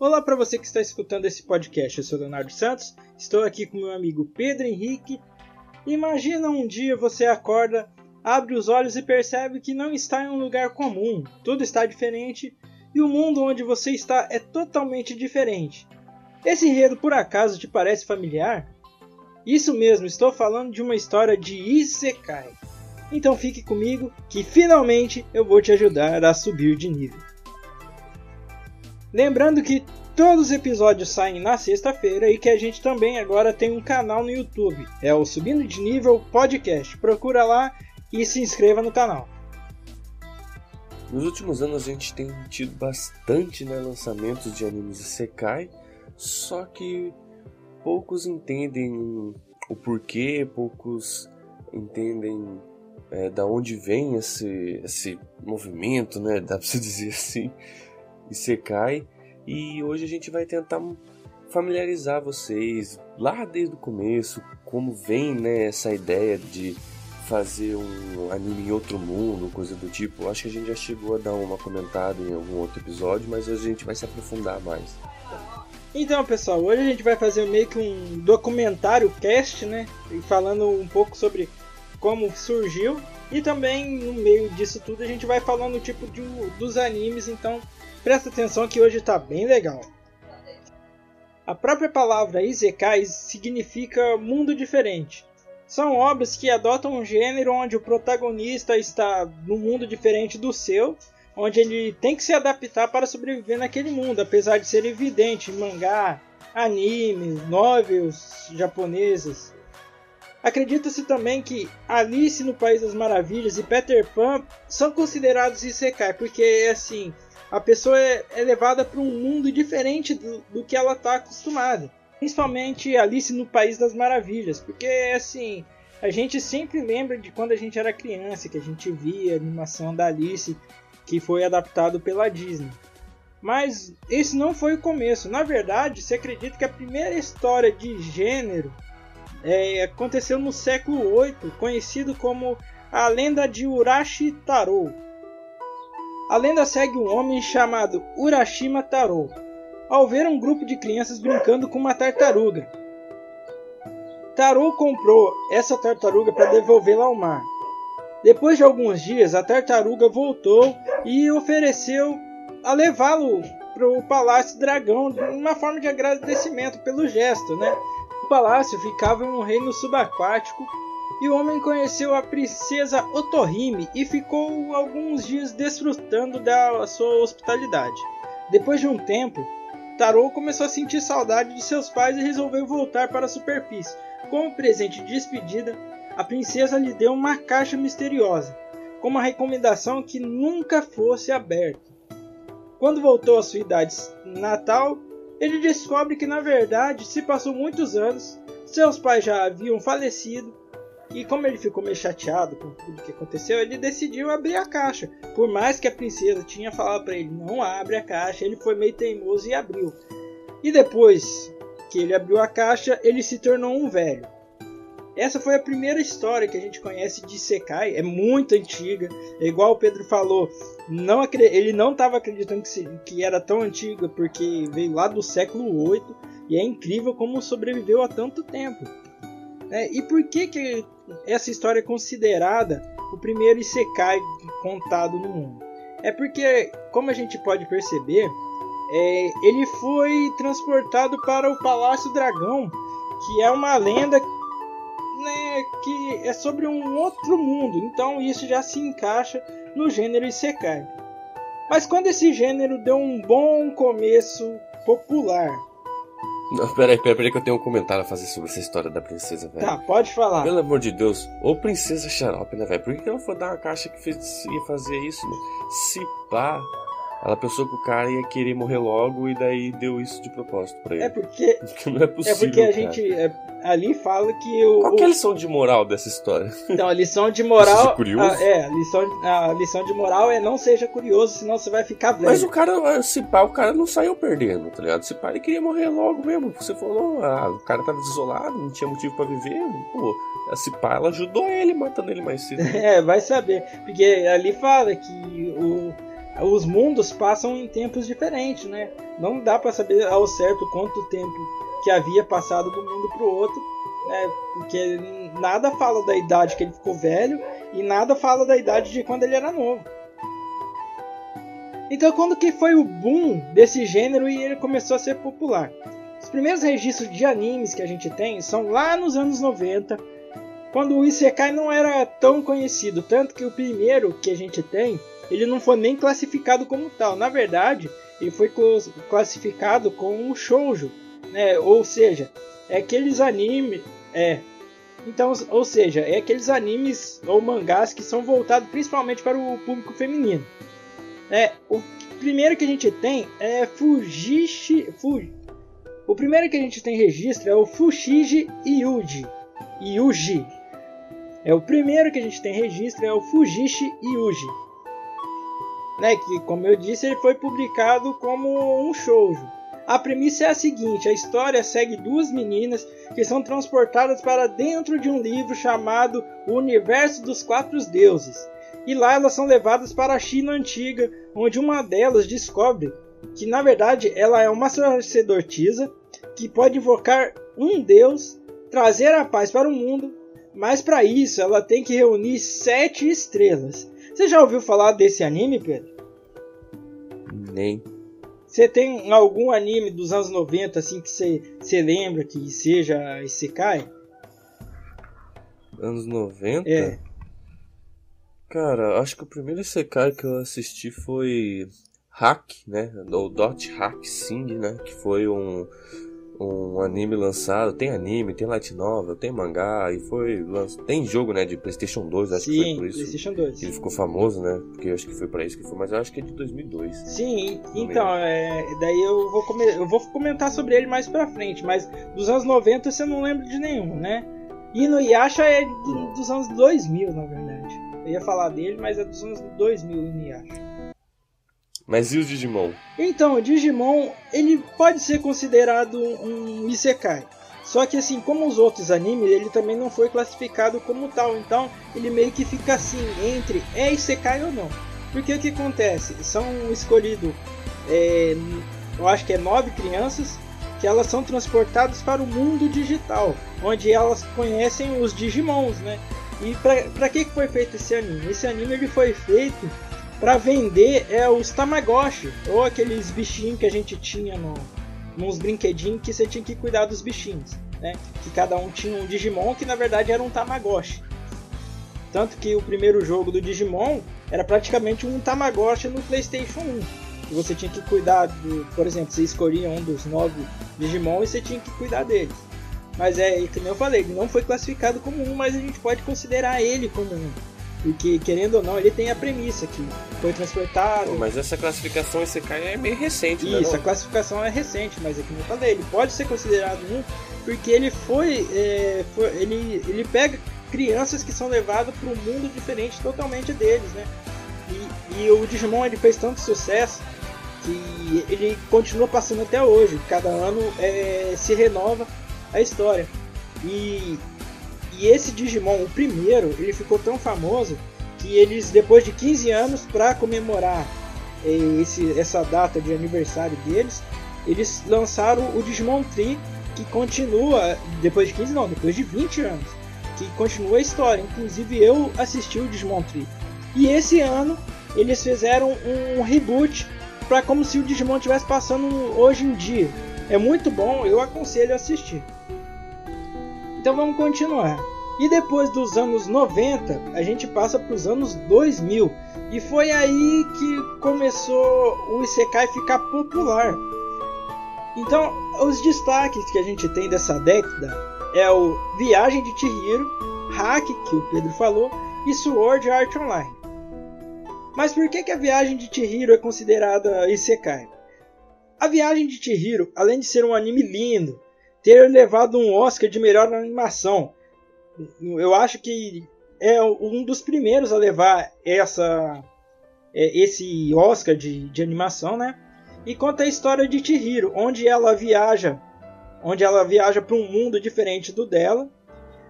Olá para você que está escutando esse podcast. Eu sou Leonardo Santos, estou aqui com meu amigo Pedro Henrique. Imagina um dia você acorda, abre os olhos e percebe que não está em um lugar comum, tudo está diferente e o mundo onde você está é totalmente diferente. Esse enredo por acaso te parece familiar? Isso mesmo, estou falando de uma história de Isekai. Então fique comigo que finalmente eu vou te ajudar a subir de nível. Lembrando que todos os episódios saem na sexta-feira e que a gente também agora tem um canal no YouTube. É o Subindo de Nível Podcast. Procura lá e se inscreva no canal. Nos últimos anos a gente tem tido bastante né, lançamentos de animes Sekai, só que poucos entendem o porquê, poucos entendem é, da onde vem esse, esse movimento, né? Dá pra se dizer assim, Isekai. E hoje a gente vai tentar familiarizar vocês lá desde o começo, como vem né, essa ideia de fazer um anime em outro mundo, coisa do tipo. Acho que a gente já chegou a dar uma comentada em algum outro episódio, mas hoje a gente vai se aprofundar mais. Então, pessoal, hoje a gente vai fazer meio que um documentário cast, né? Falando um pouco sobre como surgiu e também no meio disso tudo a gente vai falando tipo de, dos animes, então presta atenção que hoje está bem legal. A própria palavra Isekai significa mundo diferente. São obras que adotam um gênero onde o protagonista está num mundo diferente do seu, onde ele tem que se adaptar para sobreviver naquele mundo, apesar de ser evidente em mangá, anime, novels japonesas, Acredita-se também que Alice no País das Maravilhas e Peter Pan são considerados Isekai, porque assim, a pessoa é, é levada para um mundo diferente do, do que ela está acostumada. Principalmente Alice no País das Maravilhas, porque assim, a gente sempre lembra de quando a gente era criança, que a gente via a animação da Alice que foi adaptado pela Disney. Mas esse não foi o começo. Na verdade, se acredita que a primeira história de gênero é, aconteceu no século 8, conhecido como a lenda de Urashi Taro. A lenda segue um homem chamado Urashima Taro, ao ver um grupo de crianças brincando com uma tartaruga. Taro comprou essa tartaruga para devolvê-la ao mar. Depois de alguns dias, a tartaruga voltou e ofereceu a levá-lo para o Palácio Dragão, uma forma de agradecimento pelo gesto, né? palácio ficava em um reino subaquático e o homem conheceu a princesa Otohime e ficou alguns dias desfrutando da sua hospitalidade. Depois de um tempo, Tarô começou a sentir saudade de seus pais e resolveu voltar para a superfície. Como presente de despedida, a princesa lhe deu uma caixa misteriosa, com uma recomendação que nunca fosse aberta. Quando voltou à sua idade natal, ele descobre que na verdade se passou muitos anos, seus pais já haviam falecido e como ele ficou meio chateado com tudo que aconteceu, ele decidiu abrir a caixa. Por mais que a princesa tinha falado para ele não abre a caixa, ele foi meio teimoso e abriu. E depois que ele abriu a caixa, ele se tornou um velho. Essa foi a primeira história que a gente conhece de Sekai, é muito antiga. É igual o Pedro falou, não ele não estava acreditando que, se, que, era tão antiga porque veio lá do século 8 e é incrível como sobreviveu há tanto tempo. É, e por que, que essa história é considerada o primeiro Isekai contado no mundo? É porque, como a gente pode perceber, é, ele foi transportado para o Palácio Dragão, que é uma lenda né, que é sobre um outro mundo, então isso já se encaixa no gênero Isekai. Mas quando esse gênero deu um bom começo popular. Não, peraí, peraí, peraí que eu tenho um comentário a fazer sobre essa história da princesa, velho. Tá, pode falar. Pelo amor de Deus, ô princesa xarope, né, velho? Por que ela foi dar uma caixa que fez, ia fazer isso, né? Se pá, ela pensou que o cara ia querer morrer logo e daí deu isso de propósito pra ele. É porque. porque não é possível. É porque a cara. gente. É, ali fala que o. Qual que é a lição de moral dessa história? Então, a lição de moral. Seja curioso? A, é, a lição, a lição de moral é não seja curioso, senão você vai ficar velho. Mas o cara, se pá, o cara não saiu perdendo, tá ligado? Se pá, ele queria morrer logo mesmo. Você falou, ah, o cara tava desolado, não tinha motivo pra viver. Pô, se pá, ela ajudou ele, matando ele mais cedo. é, vai saber. Porque ali fala que o os mundos passam em tempos diferentes, né? Não dá para saber ao certo quanto tempo que havia passado do mundo para o outro, né? Porque nada fala da idade que ele ficou velho e nada fala da idade de quando ele era novo. Então, quando que foi o boom desse gênero e ele começou a ser popular? Os primeiros registros de animes que a gente tem são lá nos anos 90, quando o Isekai não era tão conhecido, tanto que o primeiro que a gente tem, ele não foi nem classificado como tal. Na verdade, ele foi classificado como shoujo, né? Ou seja, é aqueles animes, é. Então, ou seja, é aqueles animes ou mangás que são voltados principalmente para o público feminino. É, o primeiro que a gente tem é Fujishi, Fuji, o primeiro que a gente tem registro é o Fushigi Yuji. Yuji. É o primeiro que a gente tem registro é o Fujishi Yuji. Né, que como eu disse, ele foi publicado como um shoujo. A premissa é a seguinte: a história segue duas meninas que são transportadas para dentro de um livro chamado O Universo dos Quatro Deuses. E lá elas são levadas para a China antiga, onde uma delas descobre que na verdade ela é uma sacerdotisa que pode invocar um deus, trazer a paz para o mundo, mas para isso ela tem que reunir sete estrelas. Você já ouviu falar desse anime, Pedro? Nem. Você tem algum anime dos anos 90 assim que você, lembra que seja Isekai? Anos 90? É. Cara, acho que o primeiro Isekai que eu assisti foi Hack, né? Ou Dot Hack Sing, né? Que foi um, um anime lançado. Tem anime, tem light novel, tem mangá e foi lançado. Tem jogo, né? De PlayStation 2, acho Sim, que foi por isso. PlayStation 2. Ele ficou famoso, né? Porque eu acho que foi para isso que foi, mas eu acho que é de 2002. Sim, então, é, daí eu vou, come, eu vou comentar sobre ele mais pra frente, mas dos anos 90 você não lembra de nenhum, né? E no Yasha é do, dos anos 2000, na verdade. Eu ia falar dele, mas é dos anos 2000 no Yasha. Mas e o Digimon? Então, o Digimon, ele pode ser considerado um Isekai. Só que assim, como os outros animes, ele também não foi classificado como tal. Então, ele meio que fica assim, entre é Isekai ou não. Porque o que acontece? São escolhidos, é, eu acho que é nove crianças, que elas são transportadas para o mundo digital, onde elas conhecem os Digimons, né? E para que foi feito esse anime? Esse anime ele foi feito para vender é os Tamagotchi, ou aqueles bichinhos que a gente tinha no, nos brinquedinhos que você tinha que cuidar dos bichinhos, né? Que cada um tinha um Digimon que na verdade era um Tamagotchi. Tanto que o primeiro jogo do Digimon era praticamente um Tamagotchi no PlayStation 1. E você tinha que cuidar do, por exemplo, você escolhia um dos nove Digimon e você tinha que cuidar deles. Mas é, como eu falei, ele não foi classificado como um, mas a gente pode considerar ele como um. Porque, querendo ou não, ele tem a premissa que foi transportado. Mas essa classificação SK é meio recente, né? Isso, a classificação é recente, mas é que eu falei, ele pode ser considerado um, porque ele foi. É, foi ele, ele pega crianças que são levadas para um mundo diferente totalmente deles, né? E, e o Digimon ele fez tanto sucesso que ele continua passando até hoje. Cada ano é, se renova a história. E e esse Digimon, o primeiro, ele ficou tão famoso que eles, depois de 15 anos, para comemorar eh, esse, essa data de aniversário deles, eles lançaram o Digimon Tree, que continua, depois de 15 não, depois de 20 anos, que continua a história. Inclusive eu assisti o Digimon Tree. E esse ano eles fizeram um reboot para como se o Digimon estivesse passando hoje em dia. É muito bom, eu aconselho a assistir. Então vamos continuar. E depois dos anos 90, a gente passa para os anos 2000. E foi aí que começou o Isekai ficar popular. Então, os destaques que a gente tem dessa década é o Viagem de Chihiro, Hack, que o Pedro falou, e Sword Art Online. Mas por que, que a Viagem de Chihiro é considerada Isekai? A Viagem de Chihiro, além de ser um anime lindo, ter levado um Oscar de melhor animação. Eu acho que é um dos primeiros a levar essa é, esse Oscar de, de animação, né? E conta a história de Chihiro, onde ela viaja, onde ela viaja para um mundo diferente do dela,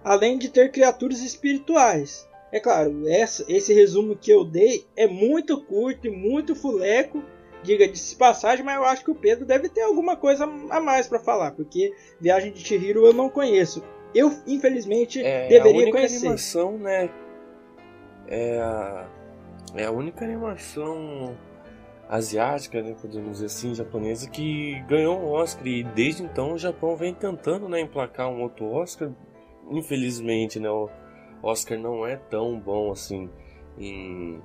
além de ter criaturas espirituais. É claro, essa, esse resumo que eu dei é muito curto e muito fuleco, diga de passagem, mas eu acho que o Pedro deve ter alguma coisa a mais para falar, porque Viagem de Chihiro eu não conheço. Eu, infelizmente, é, deveria a única conhecer. animação, né? É a, é a única animação asiática, né, podemos dizer assim, japonesa, que ganhou um Oscar. E desde então o Japão vem tentando né, emplacar um outro Oscar. Infelizmente, né, o Oscar não é tão bom assim em,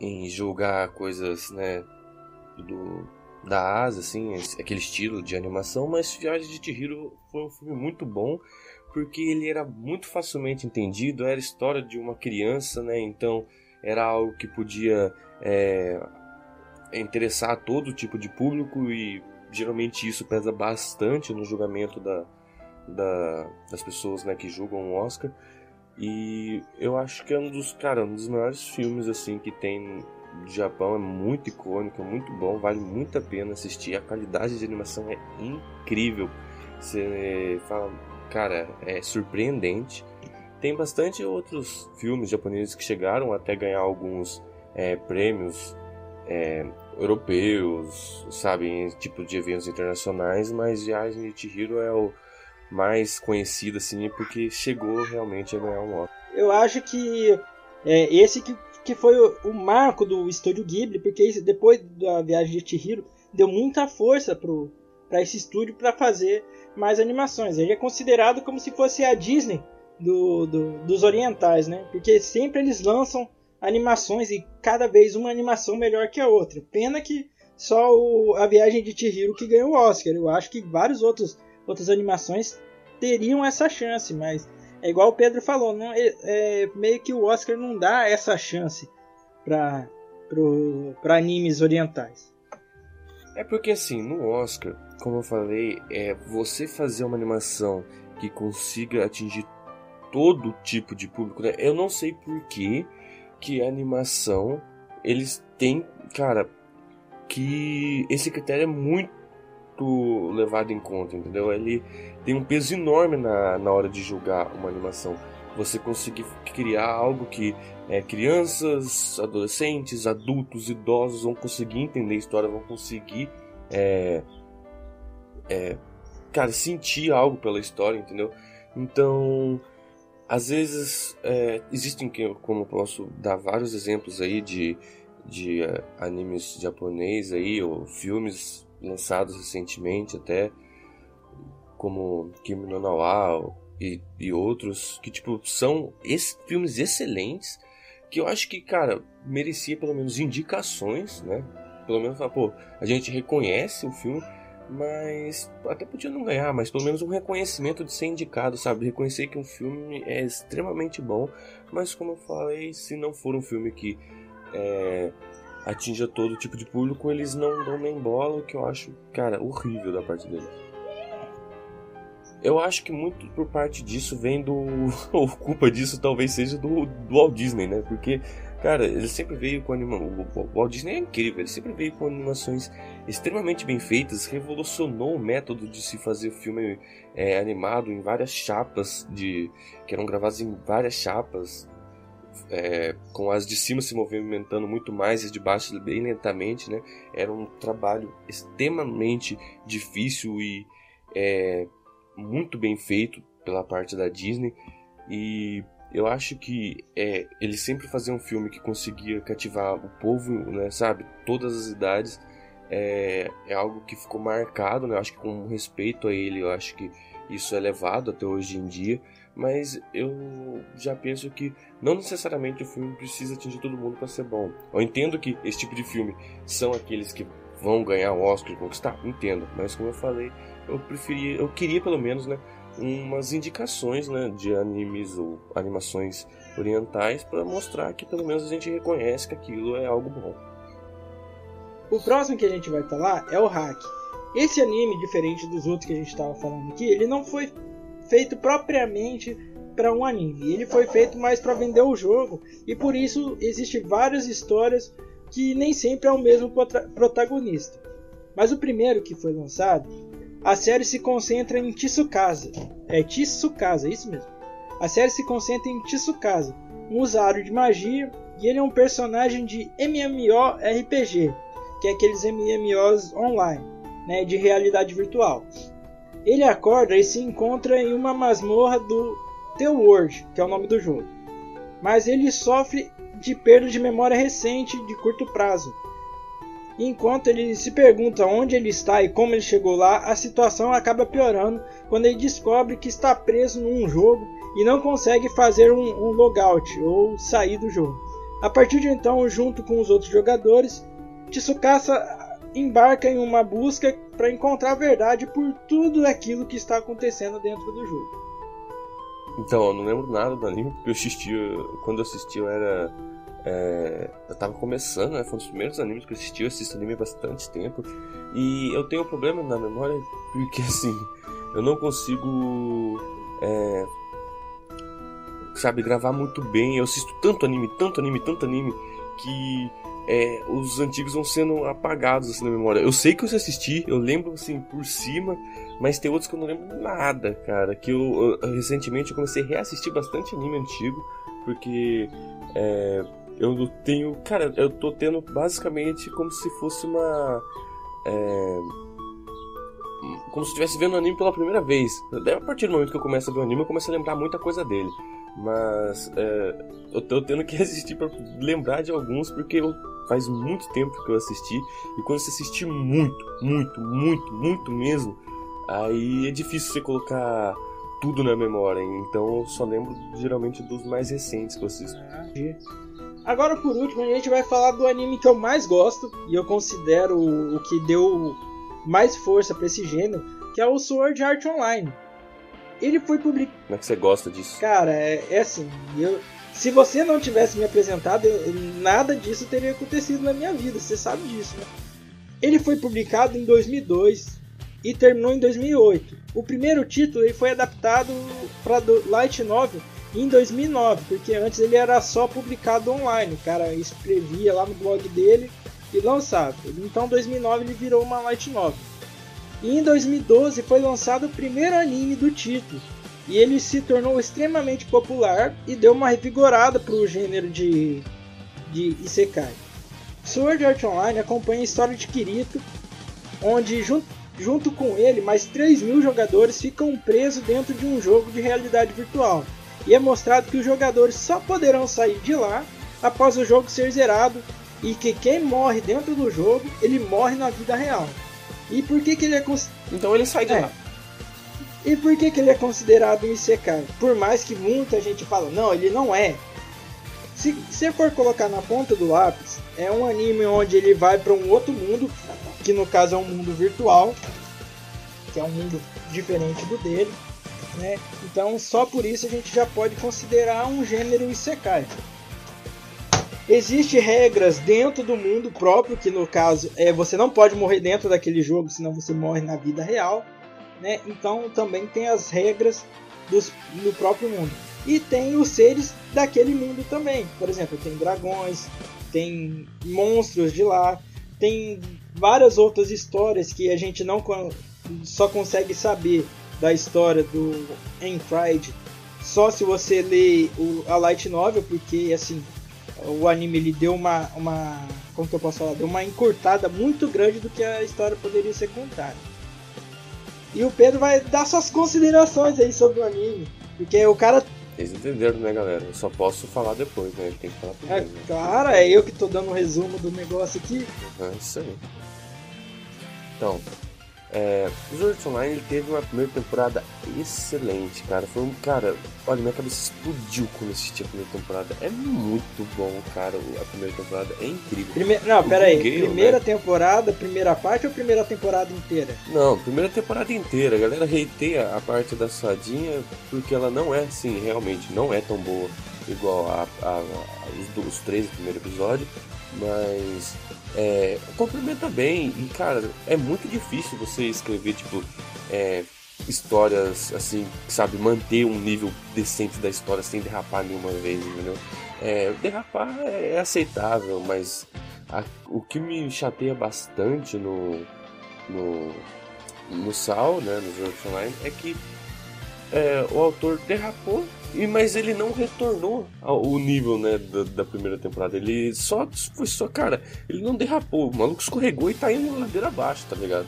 em julgar coisas né, do, da Ásia, assim, aquele estilo de animação, mas Viagem de Chihiro foi um filme muito bom porque ele era muito facilmente entendido, era história de uma criança, né? Então era algo que podia é, interessar todo tipo de público e geralmente isso pesa bastante no julgamento da, da, das pessoas né, que julgam o Oscar. E eu acho que é um dos, cara, um dos melhores filmes assim que tem do Japão, é muito icônico, é muito bom, vale muito a pena assistir. A qualidade de animação é incrível. Você fala, cara, é surpreendente. Tem bastante outros filmes japoneses que chegaram até ganhar alguns é, prêmios é, europeus, sabe, em tipo de eventos internacionais, mas Viagem de Chihiro é o mais conhecido assim porque chegou realmente a ganhar um Oscar. Eu acho que é, esse que, que foi o, o, marco do estúdio Ghibli, porque depois da Viagem de Chihiro deu muita força para esse estúdio para fazer mais animações. Ele é considerado como se fosse a Disney do, do, dos orientais, né? Porque sempre eles lançam animações e cada vez uma animação melhor que a outra. Pena que só o, a Viagem de Chihiro que ganhou o Oscar. Eu acho que vários outros outras animações teriam essa chance, mas é igual o Pedro falou, não é, é meio que o Oscar não dá essa chance para para animes orientais. É porque assim, no Oscar, como eu falei, é você fazer uma animação que consiga atingir todo tipo de público, né? Eu não sei por que que a animação eles têm, cara, que esse critério é muito levado em conta, entendeu? Ele tem um peso enorme na, na hora de julgar uma animação. Você conseguir criar algo que é, crianças, adolescentes, adultos, idosos vão conseguir entender a história, vão conseguir, é, é, cara, sentir algo pela história, entendeu? Então, às vezes, é, existem, como posso dar vários exemplos aí de, de uh, animes japonês aí, ou filmes lançados recentemente até, como Kimi no Nawa e, e outros, que tipo, são es, filmes excelentes, que eu acho que, cara, merecia pelo menos indicações, né? Pelo menos, pô, a gente reconhece o filme, mas até podia não ganhar, mas pelo menos um reconhecimento de ser indicado, sabe? Reconhecer que um filme é extremamente bom, mas como eu falei, se não for um filme que é, atinja todo tipo de público, eles não dão nem bola, o que eu acho, cara, horrível da parte deles. Eu acho que muito por parte disso vem do. ou culpa disso talvez seja do, do Walt Disney, né? Porque Cara, ele sempre veio com animação. O Walt Disney é incrível, ele sempre veio com animações extremamente bem feitas, revolucionou o método de se fazer filme é, animado em várias chapas, de que eram gravadas em várias chapas, é, com as de cima se movimentando muito mais e as de baixo bem lentamente, né? Era um trabalho extremamente difícil e é, muito bem feito pela parte da Disney. E eu acho que é, ele sempre fazia um filme que conseguia cativar o povo, né, sabe? Todas as idades. É, é algo que ficou marcado, né? Eu acho que com respeito a ele, eu acho que isso é levado até hoje em dia. Mas eu já penso que não necessariamente o filme precisa atingir todo mundo para ser bom. Eu entendo que esse tipo de filme são aqueles que vão ganhar o Oscar conquistar, entendo. Mas como eu falei, eu preferia, eu queria pelo menos, né? umas indicações né, de animes ou animações orientais para mostrar que pelo menos a gente reconhece que aquilo é algo bom. O próximo que a gente vai falar é o Hack. Esse anime, diferente dos outros que a gente estava falando aqui, ele não foi feito propriamente para um anime. Ele foi feito mais para vender o jogo e por isso existem várias histórias que nem sempre é o mesmo protagonista. Mas o primeiro que foi lançado a série se concentra em Tsukasa. É Tsukasa, isso mesmo. A série se concentra em Tsukasa, um usuário de magia e ele é um personagem de MMORPG, que é aqueles MMOs online, né, de realidade virtual. Ele acorda e se encontra em uma masmorra do The World, que é o nome do jogo. Mas ele sofre de perda de memória recente de curto prazo. Enquanto ele se pergunta onde ele está e como ele chegou lá, a situação acaba piorando quando ele descobre que está preso num jogo e não consegue fazer um, um logout ou sair do jogo. A partir de então, junto com os outros jogadores, Tsukasa embarca em uma busca para encontrar a verdade por tudo aquilo que está acontecendo dentro do jogo. Então, eu não lembro nada do anime, porque eu assistia. Quando eu assisti, eu era. É, eu tava começando, né? Foi um dos primeiros animes que eu assisti. Eu assisto anime há bastante tempo. E eu tenho um problema na memória, porque assim. Eu não consigo. É, sabe, gravar muito bem. Eu assisto tanto anime, tanto anime, tanto anime, que é, os antigos vão sendo apagados assim na memória. Eu sei que eu assisti, eu lembro assim por cima, mas tem outros que eu não lembro nada, cara. Que eu, eu recentemente eu comecei a reassistir bastante anime antigo, porque é, eu tenho, cara, eu tô tendo basicamente como se fosse uma é, como se estivesse vendo o anime pela primeira vez. A partir do momento que eu começo a ver o anime, eu começo a lembrar muita coisa dele. Mas é, eu tô tendo que assistir para lembrar de alguns, porque eu, faz muito tempo que eu assisti. E quando você assistir muito, muito, muito, muito mesmo, aí é difícil você colocar tudo na memória. Então eu só lembro geralmente dos mais recentes que eu assisto. Agora por último a gente vai falar do anime que eu mais gosto e eu considero o que deu mais força para esse gênero, que é o Sword Art Online. Ele foi publicado. Como é que você gosta disso? Cara, é, é assim, eu, se você não tivesse me apresentado, nada disso teria acontecido na minha vida, você sabe disso, né? Ele foi publicado em 2002 e terminou em 2008. O primeiro título ele foi adaptado para Light Novel em 2009, porque antes ele era só publicado online. O cara escrevia lá no blog dele e lançava. Então, em 2009 ele virou uma light novel. E em 2012 foi lançado o primeiro anime do título. E ele se tornou extremamente popular e deu uma revigorada para o gênero de, de Isekai. Sword Art Online acompanha a história de Kirito, onde junto, junto com ele mais 3 mil jogadores ficam presos dentro de um jogo de realidade virtual. E é mostrado que os jogadores só poderão sair de lá após o jogo ser zerado e que quem morre dentro do jogo, ele morre na vida real. E por que, que ele é cons... Então ele sai de é. lá. E por que, que ele é considerado um Isekai? Por mais que muita gente fala, não, ele não é. Se você for colocar na ponta do lápis, é um anime onde ele vai para um outro mundo, que no caso é um mundo virtual, que é um mundo diferente do dele, né? Então só por isso a gente já pode considerar um gênero Isekai. Existem regras dentro do mundo próprio, que no caso é você não pode morrer dentro daquele jogo, senão você morre na vida real. Né? Então também tem as regras dos, do próprio mundo. E tem os seres daquele mundo também. Por exemplo, tem dragões, tem monstros de lá, tem várias outras histórias que a gente não só consegue saber da história do Enfield só se você ler a light novel, porque assim o anime ele deu uma, uma como que eu posso falar, deu uma encurtada muito grande do que a história poderia ser contada. E o Pedro vai dar suas considerações aí sobre o anime, porque o cara vocês entenderam, né, galera? Eu só posso falar depois, né? Ele tem que falar primeiro. É, né? Claro, é eu que tô dando um resumo do negócio aqui. É isso aí. Então, é, o Sword Online teve uma primeira temporada excelente, cara. Foi um. Cara, olha, minha cabeça explodiu quando assisti a primeira temporada. É muito bom, cara. A primeira temporada é incrível. Prime... Não, pera aí. Primeira né? temporada, primeira parte ou primeira temporada inteira? Não, primeira temporada inteira. A galera reiteia a parte da Sadinha porque ela não é assim, realmente, não é tão boa igual a, a, a os, os três do primeiro episódio. Mas é, complementa bem e, cara, é muito difícil você escrever, tipo, é, histórias assim, sabe, manter um nível decente da história sem derrapar nenhuma vez, entendeu? É, derrapar é aceitável, mas a, o que me chateia bastante no, no, no Sal, né, no online, é que é, o autor derrapou, e, mas ele não retornou ao nível né, da, da, primeira temporada. Ele só foi só, cara, ele não derrapou. O maluco escorregou e tá indo ladeira abaixo, tá ligado?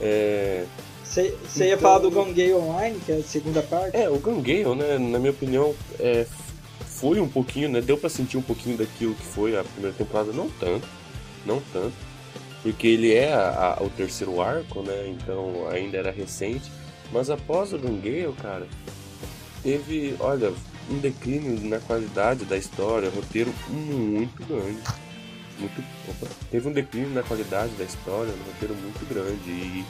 É. Você então... ia falar do Gangale Online, que é a segunda parte? É, o Gangale, né, na minha opinião, é, foi um pouquinho, né? Deu para sentir um pouquinho daquilo que foi a primeira temporada, não tanto, não tanto, porque ele é a, a, o terceiro arco, né? Então ainda era recente. Mas após o Gangale, cara, teve, olha, um declínio na qualidade da história, roteiro muito grande. Muito, opa, teve um declínio na qualidade da história, um roteiro muito grande. E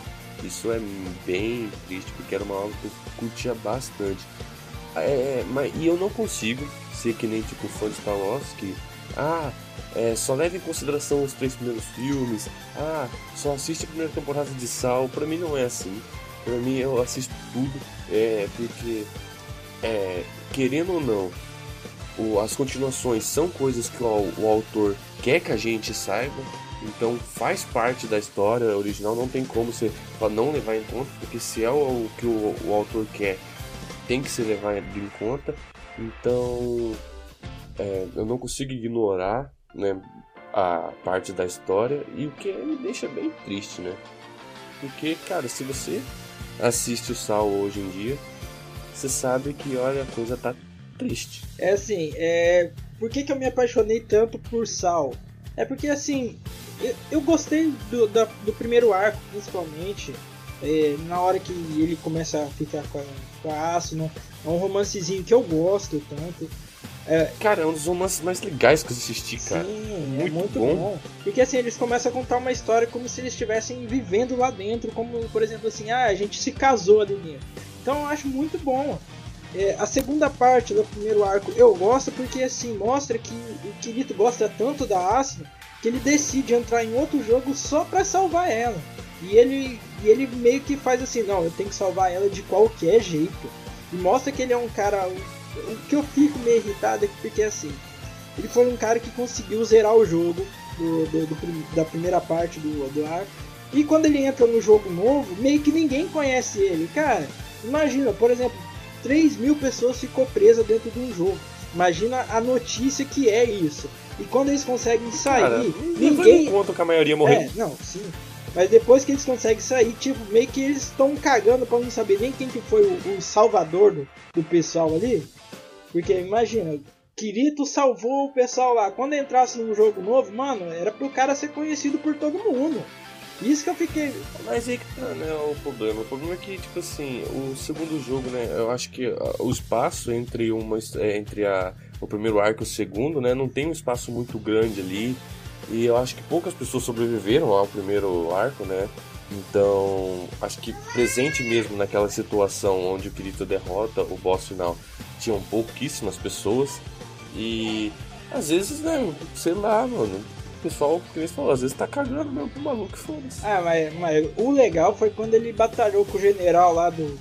isso é bem triste, porque era uma obra que eu curtia bastante. É, mas, e eu não consigo ser que nem tipo fã de Star Wars que ah, é, só leve em consideração os três primeiros filmes, ah, só assiste a primeira temporada de Sal. Pra mim não é assim. Pra mim eu assisto tudo, é, porque é, querendo ou não, o, as continuações são coisas que o, o autor quer que a gente saiba, então faz parte da história original, não tem como você não levar em conta, porque se é o, que o, o autor quer, tem que ser levado em conta. Então é, eu não consigo ignorar né, a parte da história e o que me deixa bem triste, né? Porque, cara, se você assiste o Sal hoje em dia, você sabe que, olha, a coisa tá triste. É assim, é... por que, que eu me apaixonei tanto por Sal? É porque, assim, eu, eu gostei do, da, do primeiro arco, principalmente. É, na hora que ele começa a ficar com a, com a Asuna. É um romancezinho que eu gosto tanto. É, cara, é um dos romances mais legais que eu assisti, cara. Sim, muito, é muito bom. bom. Porque assim, eles começam a contar uma história como se eles estivessem vivendo lá dentro, como por exemplo assim, ah, a gente se casou ali dentro. Então eu acho muito bom. É, a segunda parte do primeiro arco eu gosto porque assim mostra que o Kirito gosta tanto da Asuna que ele decide entrar em outro jogo só para salvar ela. E ele, e ele meio que faz assim, não, eu tenho que salvar ela de qualquer jeito. E mostra que ele é um cara. O que eu fico meio irritado é porque assim, ele foi um cara que conseguiu zerar o jogo do, do, do, da primeira parte do, do arco. E quando ele entra no jogo novo, meio que ninguém conhece ele. Cara, imagina, por exemplo, 3 mil pessoas ficou presa dentro de um jogo. Imagina a notícia que é isso. E quando eles conseguem sair, Cara, ninguém. Conta que a maioria morreu. É, não, sim. Mas depois que eles conseguem sair, tipo, meio que eles estão cagando pra não saber nem quem que foi o, o salvador do, do pessoal ali. Porque imagina, Kirito salvou o pessoal lá. Quando entrasse num jogo novo, mano, era pro cara ser conhecido por todo mundo. Isso que eu fiquei. Mas aí que tá, né, o problema. O problema é que, tipo assim, o segundo jogo, né, eu acho que o espaço entre uma é, entre a, o primeiro arco e o segundo, né, não tem um espaço muito grande ali. E eu acho que poucas pessoas sobreviveram ao primeiro arco, né? Então, acho que presente mesmo naquela situação onde o Kirito derrota o boss final, tinham pouquíssimas pessoas. E às vezes, né, sei lá, mano, pessoal, que eles às vezes tá cagando mesmo pro maluco, foda-se. Ah, mas, mas o legal foi quando ele batalhou com o general lá do,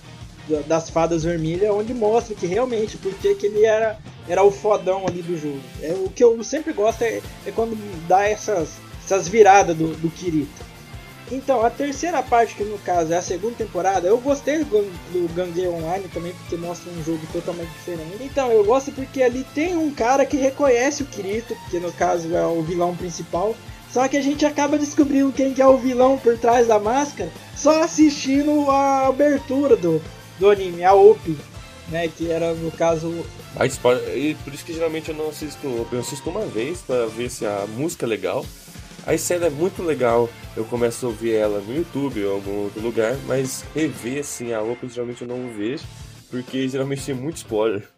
das fadas vermelhas, onde mostra que realmente porque que ele era, era o fodão ali do jogo. É, o que eu sempre gosto é, é quando dá essas, essas viradas do, do Kirito. Então, a terceira parte, que no caso é a segunda temporada, eu gostei do, Gangue Online também, porque mostra um jogo totalmente diferente. Então, eu gosto porque ali tem um cara que reconhece o Kirito, que no caso é o vilão principal. Só que a gente acaba descobrindo quem que é o vilão por trás da máscara só assistindo a abertura do, do anime, a OP, né? Que era no caso. Mas, por isso que geralmente eu não assisto OP, eu assisto uma vez para ver se a música é legal. A cena é muito legal, eu começo a ouvir ela no YouTube ou em algum outro lugar, mas rever assim a OP geralmente eu não vejo, porque geralmente tem muito spoiler.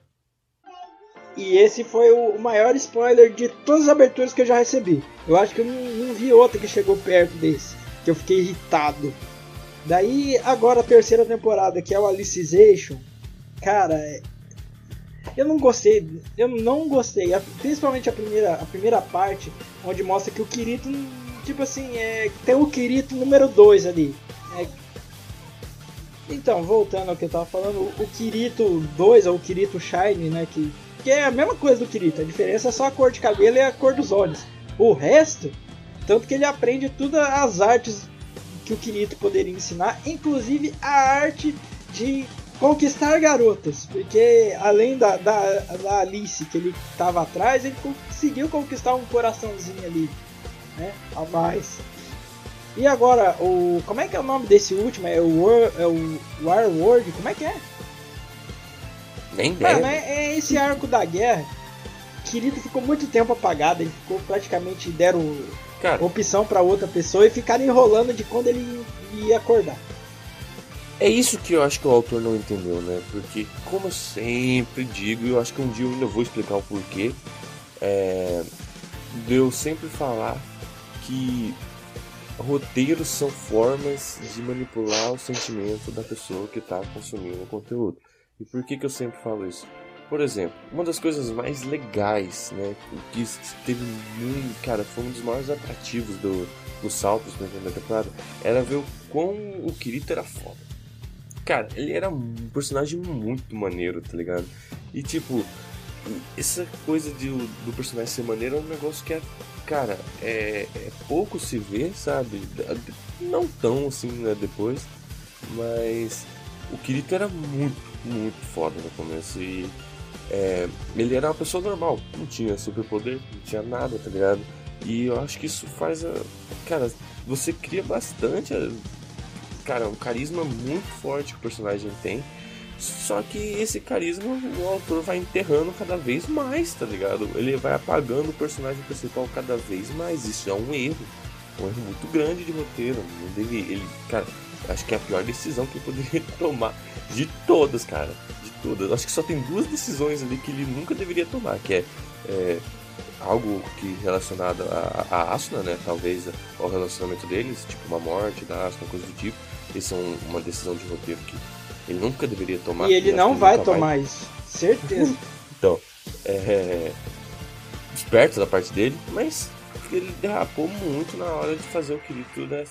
E esse foi o maior spoiler de todas as aberturas que eu já recebi. Eu acho que eu não, não vi outra que chegou perto desse, que eu fiquei irritado. Daí, agora a terceira temporada, que é o Alicization, cara, é, eu não gostei, eu não gostei, principalmente a primeira, a primeira parte, onde mostra que o Kirito, tipo assim, é, tem o Kirito número 2 ali. É, então, voltando ao que eu tava falando, o Kirito 2, ou o Kirito Shine, né, que, que é a mesma coisa do Kirito, a diferença é só a cor de cabelo e a cor dos olhos. O resto, tanto que ele aprende todas as artes que o Kirito poderia ensinar, inclusive a arte de conquistar garotas, porque além da, da, da Alice que ele estava atrás, ele conseguiu conquistar um coraçãozinho ali, né? A mais. E agora, o como é que é o nome desse último? É o War, é o Warworld? Como é que é? Nem deve. é, é esse arco da guerra. Kirito ficou muito tempo apagado, ele ficou praticamente deram Cara, opção para outra pessoa e ficaram enrolando de quando ele ia acordar. É isso que eu acho que o autor não entendeu, né? Porque, como eu sempre digo, eu acho que um dia eu ainda vou explicar o porquê, é, de eu sempre falar que roteiros são formas de manipular o sentimento da pessoa que está consumindo o conteúdo. E por que, que eu sempre falo isso? Por exemplo, uma das coisas mais legais, né, que teve muito, cara, foi um dos maiores atrativos do, dos saltos da primeira temporada, era ver o quão o Kirito era foda. Cara, ele era um personagem muito maneiro, tá ligado? E tipo, essa coisa de, do personagem ser maneiro é um negócio que é, cara, é, é pouco se vê, sabe? Não tão assim, né, depois, mas o Kirito era muito, muito foda no começo e é, ele era uma pessoa normal, não tinha superpoder, não tinha nada, tá ligado? E eu acho que isso faz a. Cara, você cria bastante. Cara, um carisma muito forte que o personagem tem. Só que esse carisma o autor vai enterrando cada vez mais, tá ligado? Ele vai apagando o personagem principal cada vez mais. Isso é um erro. Um erro muito grande de roteiro. Ele, ele, cara, acho que é a pior decisão que ele poderia tomar de todas, cara todas. Acho que só tem duas decisões ali que ele nunca deveria tomar, que é, é algo que relacionado a, a Asuna, né? Talvez ao relacionamento deles, tipo uma morte da Asuna, coisa do tipo. Isso é uma decisão de roteiro que ele nunca deveria tomar. E ele não vai tomar vai. isso, certeza. então, é esperto da parte dele, mas ele derrapou muito na hora de fazer o Kirito né,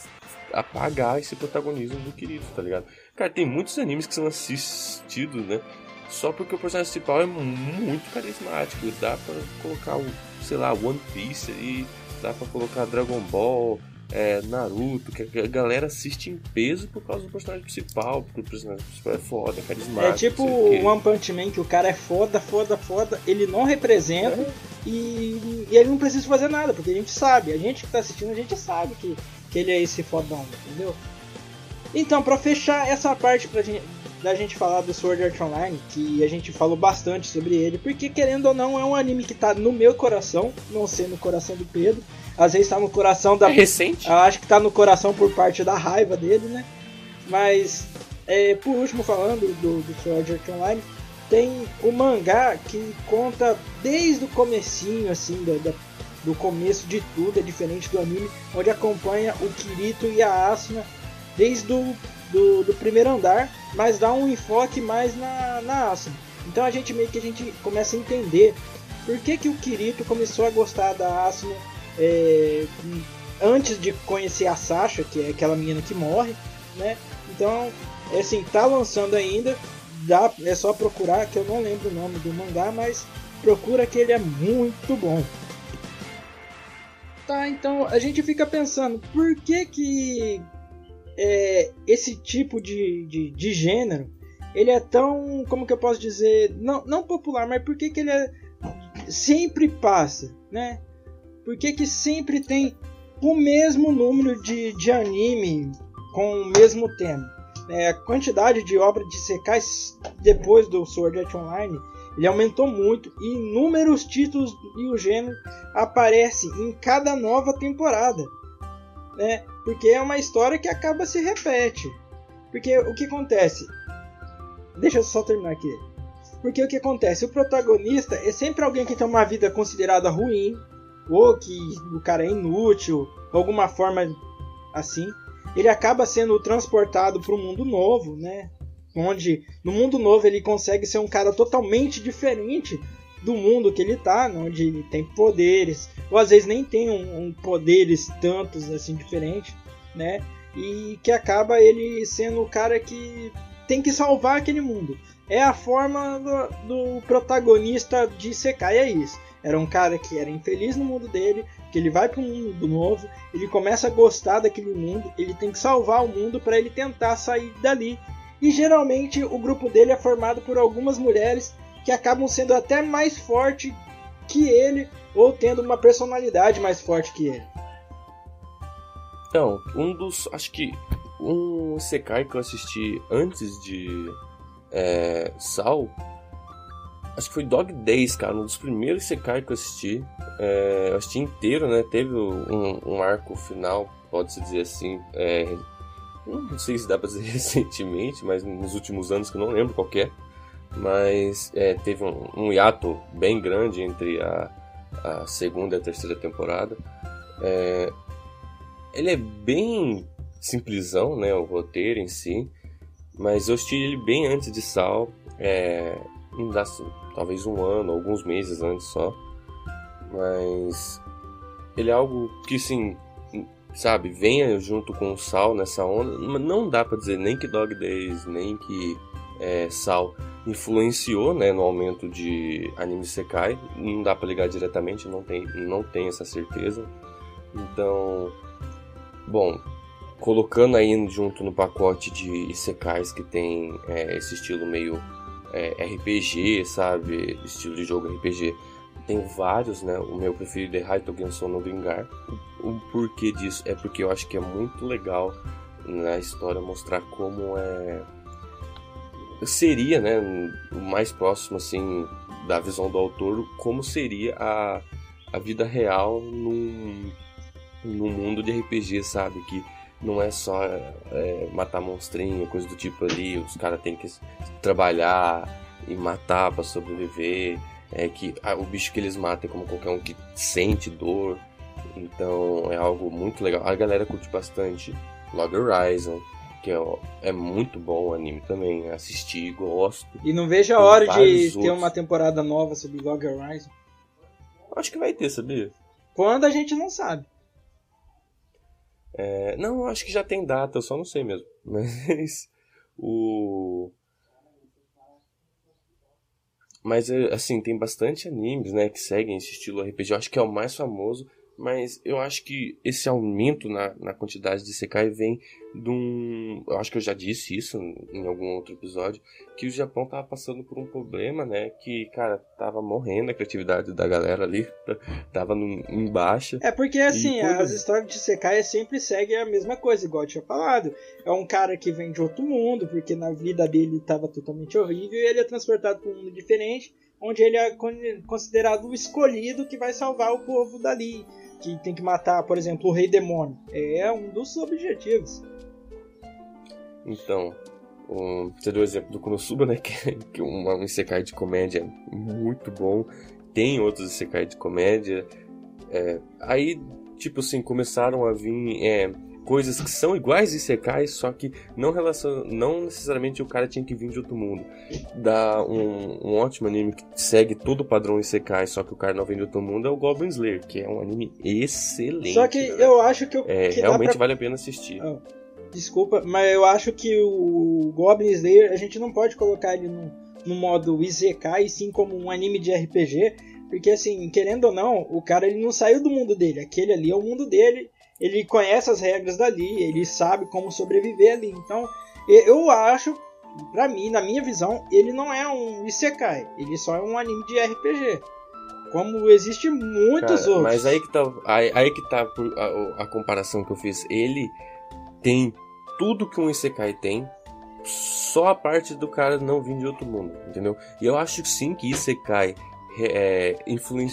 apagar esse protagonismo do Kirito, tá ligado? Cara, tem muitos animes que são assistidos, né? Só porque o personagem principal é muito carismático. Dá pra colocar o, sei lá, One Piece e dá pra colocar Dragon Ball, é, Naruto, que a galera assiste em peso por causa do personagem principal, porque o personagem principal é foda, é carismático. É tipo o One Punch Man, que o cara é foda, foda, foda, ele não representa é. e, e, ele não precisa fazer nada, porque a gente sabe, a gente que tá assistindo, a gente sabe que, que ele é esse fodão, entendeu? Então, para fechar essa parte pra gente, da gente falar do Sword Art Online, que a gente falou bastante sobre ele, porque querendo ou não é um anime que tá no meu coração, não sei no coração do Pedro, às vezes tá no coração da. É recente? Acho que tá no coração por parte da raiva dele, né? Mas, é, por último, falando do, do Sword Art Online, tem o mangá que conta desde o comecinho, assim, do, do, do começo de tudo, é diferente do anime, onde acompanha o Kirito e a Asuna desde o do, do primeiro andar, mas dá um enfoque mais na, na Asuna. Então a gente meio que a gente começa a entender por que, que o Kirito começou a gostar da Asuna é, antes de conhecer a Sasha, que é aquela menina que morre, né? Então, é assim, tá lançando ainda, dá, é só procurar, que eu não lembro o nome do mangá, mas procura que ele é muito bom. Tá, então a gente fica pensando, por que que é, esse tipo de, de, de, gênero ele é tão, como que eu posso dizer, não, não popular, mas por que, que ele é, sempre passa, né? Por que, que sempre tem o mesmo número de, de anime com o mesmo tema? É, a quantidade de obras de secais depois do Sword Art Online ele aumentou muito e inúmeros títulos e o gênero aparece em cada nova temporada né? Porque é uma história que acaba se repete. Porque o que acontece? Deixa eu só terminar aqui. Porque o que acontece? O protagonista é sempre alguém que tem uma vida considerada ruim, ou que o cara é inútil, alguma forma assim. Ele acaba sendo transportado para um mundo novo, né? Onde no mundo novo ele consegue ser um cara totalmente diferente do mundo que ele tá, onde ele tem poderes, ou às vezes nem tem um, um poderes tantos assim diferentes, né? E que acaba ele sendo o cara que tem que salvar aquele mundo. É a forma do, do protagonista de Sekai, é isso. Era um cara que era infeliz no mundo dele, que ele vai para um mundo novo, ele começa a gostar daquele mundo, ele tem que salvar o mundo para ele tentar sair dali e geralmente o grupo dele é formado por algumas mulheres que acabam sendo até mais forte que ele ou tendo uma personalidade mais forte que ele. Então, um dos. Acho que um Sekai que eu assisti antes de é, Sal. Acho que foi Dog Days, cara. Um dos primeiros Sekai que eu assisti. É, eu assisti inteiro, né? Teve um, um arco final, pode-se dizer assim. É, não sei se dá pra dizer recentemente, mas nos últimos anos que eu não lembro qual é. Mas é, teve um, um hiato bem grande entre a, a segunda e a terceira temporada. É, ele é bem simplesão, né, o roteiro em si, mas eu assisti ele bem antes de Sal, é, talvez um ano, alguns meses antes só, mas ele é algo que, sim, sabe, venha junto com o Sal nessa onda, não dá para dizer nem que Dog Days, nem que é, Sal influenciou né, no aumento de anime Sekai, não dá para ligar diretamente, não tem, não tem essa certeza, então Bom, colocando aí junto no pacote de Isekais que tem é, esse estilo meio é, RPG, sabe? Estilo de jogo RPG. Tem vários, né? O meu preferido é Raito Gensou no Vingar. O, o porquê disso é porque eu acho que é muito legal na história mostrar como é seria, né, o mais próximo assim da visão do autor, como seria a, a vida real num no mundo de RPG, sabe? Que não é só é, matar monstrinho, coisa do tipo ali, os caras têm que trabalhar e matar para sobreviver. É que ah, o bicho que eles matam é como qualquer um que sente dor. Então é algo muito legal. A galera curte bastante Log Horizon, que é, é muito bom o anime também. Assisti, gosto. E não vejo a hora de outros. ter uma temporada nova sobre Log Horizon. Acho que vai ter, sabia? Quando a gente não sabe. É, não, acho que já tem data, eu só não sei mesmo. Mas o. Mas assim, tem bastante animes, né, que seguem esse estilo RPG. Eu acho que é o mais famoso mas eu acho que esse aumento na, na quantidade de Sekai vem de um. Eu acho que eu já disse isso em algum outro episódio, que o Japão tava passando por um problema, né? Que, cara, tava morrendo a criatividade da galera ali, tava no, em baixa. É porque, assim, quando... as histórias de Sekai sempre seguem a mesma coisa, igual eu tinha falado. É um cara que vem de outro mundo, porque na vida dele tava totalmente horrível, e ele é transportado para um mundo diferente, onde ele é considerado o escolhido que vai salvar o povo dali que tem que matar, por exemplo, o Rei Demônio. É um dos objetivos. Então, um, você deu o exemplo do Konosuba, né? Que, que um, um Isekai de comédia muito bom. Tem outros Isekai de comédia. É, aí, tipo assim, começaram a vir é, coisas que são iguais e secais, só que não, relacion... não necessariamente o cara tinha que vir de outro mundo. Dá um, um ótimo anime que segue todo o padrão Isekai, só que o cara não vem de outro mundo, é o Goblin Slayer, que é um anime excelente. Só que né? eu acho que, eu, é, que realmente pra... vale a pena assistir. Oh, desculpa, mas eu acho que o Goblin Slayer, a gente não pode colocar ele no, no modo Isekai, sim como um anime de RPG, porque assim, querendo ou não, o cara ele não saiu do mundo dele, aquele ali é o mundo dele ele conhece as regras dali, ele sabe como sobreviver ali. Então, eu acho, pra mim, na minha visão, ele não é um Isekai, ele só é um anime de RPG. Como existe muitos Cara, outros. Mas aí que tá, aí, aí que tá a, a, comparação que eu fiz. Ele tem tudo que um Isekai tem, só a parte do cara não vir de outro mundo, entendeu? E eu acho sim que Isekai é,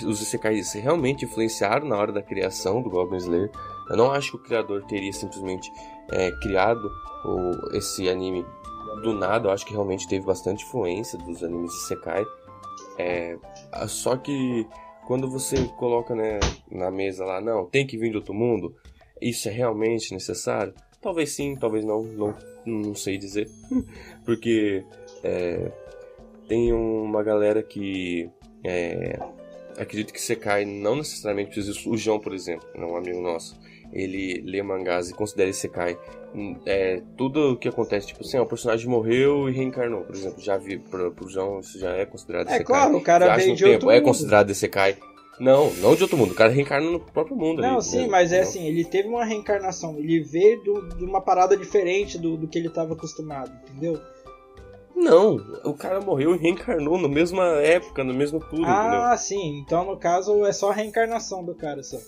os Isekais realmente influenciaram na hora da criação do Goblin Slayer. Eu não acho que o criador teria simplesmente é, criado o, esse anime do nada. Eu acho que realmente teve bastante influência dos animes de Sekai. É, só que quando você coloca né, na mesa lá, não, tem que vir de outro mundo, isso é realmente necessário? Talvez sim, talvez não, não, não sei dizer. Porque é, tem uma galera que é, acredito que Sekai não necessariamente precisa. O João, por exemplo, é um amigo nosso ele lê mangás e considera Isekai é, tudo o que acontece, tipo assim, o personagem morreu e reencarnou, por exemplo, já vi pro, pro João, isso já é considerado é, Isekai. É claro, o cara vem de tempo, é considerado Isekai. Não, não de outro mundo. O cara reencarna no próprio mundo. Não, ali, sim, né? mas é Não. assim, ele teve uma reencarnação. Ele veio do- de uma parada diferente do, do que ele estava acostumado, entendeu? Não, o cara morreu e reencarnou na mesma época, no mesmo tudo, entendeu? ah, sim. Então, no caso, é só a reencarnação do cara só.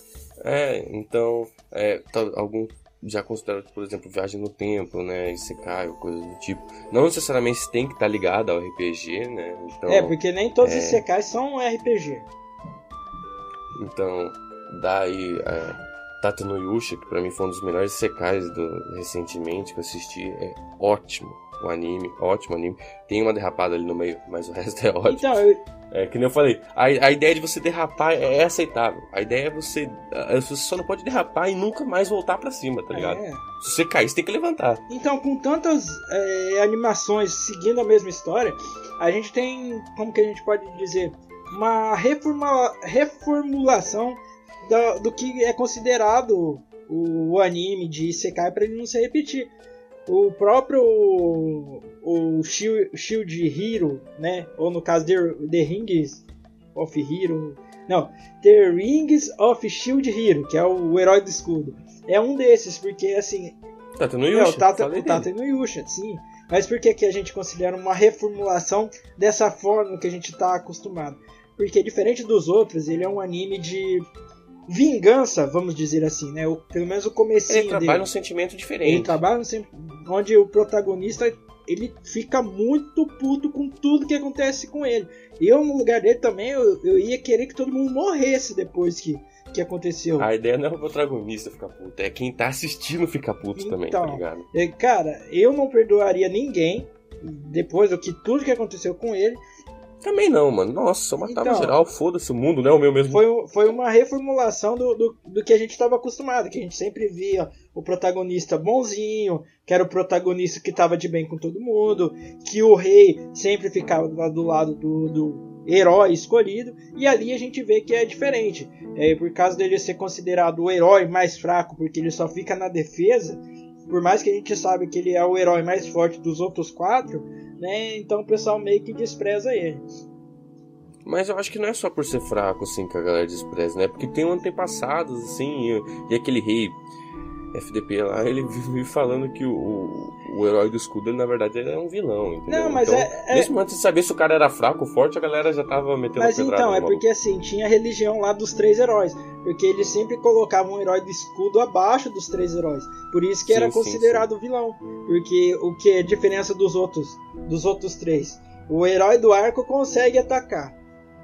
É, então, é, tá- algum já considera, por exemplo, viagem no tempo, né, Isekai ou coisa do tipo. Não necessariamente tem que estar ligado ao RPG, né, então... é, porque nem todos é. os secais são RPG. Então, daí, é, Tata no Yusha, que pra mim foi um dos melhores secais do, recentemente que eu assisti, é ótimo o anime, ótimo anime. Tem uma derrapada ali no meio, mas o resto é ótimo. Então, eu, É, que nem eu falei, a, a ideia de você derrapar é aceitável. A ideia é você. ah, Você só não pode derrapar e nunca mais voltar pra cima, tá ligado? é. Se você cair, você tem que levantar. Então, com tantas é, animações seguindo a mesma história, a gente tem, como que a gente pode dizer, uma reformula- reformulação da- do que é considerado o, o anime de Isekai para ele não se repetir. O próprio o Shield, Shield Hero, né? Ou no caso The, The Rings of Hero, não, The Rings of Shield Hero, que é o, o herói do escudo. É um desses, porque assim, Tata no é, Yusha, o Tata, o Tata no Yusha, sim. Mas por que, que a gente considera uma reformulação dessa forma que a gente está acostumado? Porque diferente dos outros, ele é um anime de vingança, vamos dizer assim, né? O, pelo menos o comecinho Ele trabalha dele. um sentimento Ele diferente. trabalha sempre onde o protagonista ele fica muito puto com tudo que acontece com ele. Eu no lugar dele também eu, eu ia querer que todo mundo morresse depois que que aconteceu. A ideia não é o protagonista ficar puto, é quem tá assistindo ficar puto também, tá Então, ligado? Cara, eu não perdoaria ninguém depois do que tudo que aconteceu com ele. Também não, mano. Nossa, eu matava Então. geral, foda-se o mundo, não é o meu mesmo. Foi, foi uma reformulação do, do, do que a gente estava acostumado, que a gente sempre via o protagonista bonzinho, que era o protagonista que estava de bem com todo mundo, que o rei sempre ficava do lado do, do herói escolhido, e ali a gente vê que é diferente. É, por causa dele ser considerado o herói mais fraco, porque ele só fica na defesa, por mais que a gente sabe que ele é o herói mais forte dos outros quatro, né? Então o pessoal meio que despreza ele. Mas eu acho que não é só por ser fraco, assim, que a galera despreza, né? Porque tem um antepassados, assim, e, e aquele rei FDP lá, ele vive falando que o, o, o herói do escudo, ele na verdade ele é um vilão, entendeu? Não, mas então, é- é- Mesmo antes de saber se o cara era fraco ou forte, a galera já tava metendo Mas então, é porque assim, tinha a religião lá dos três heróis. Porque eles sempre colocavam um herói do escudo abaixo dos três heróis. Por isso que Sim, era sim, considerado vilão. Porque o que é a diferença dos outros, dos outros três? O herói do arco consegue atacar.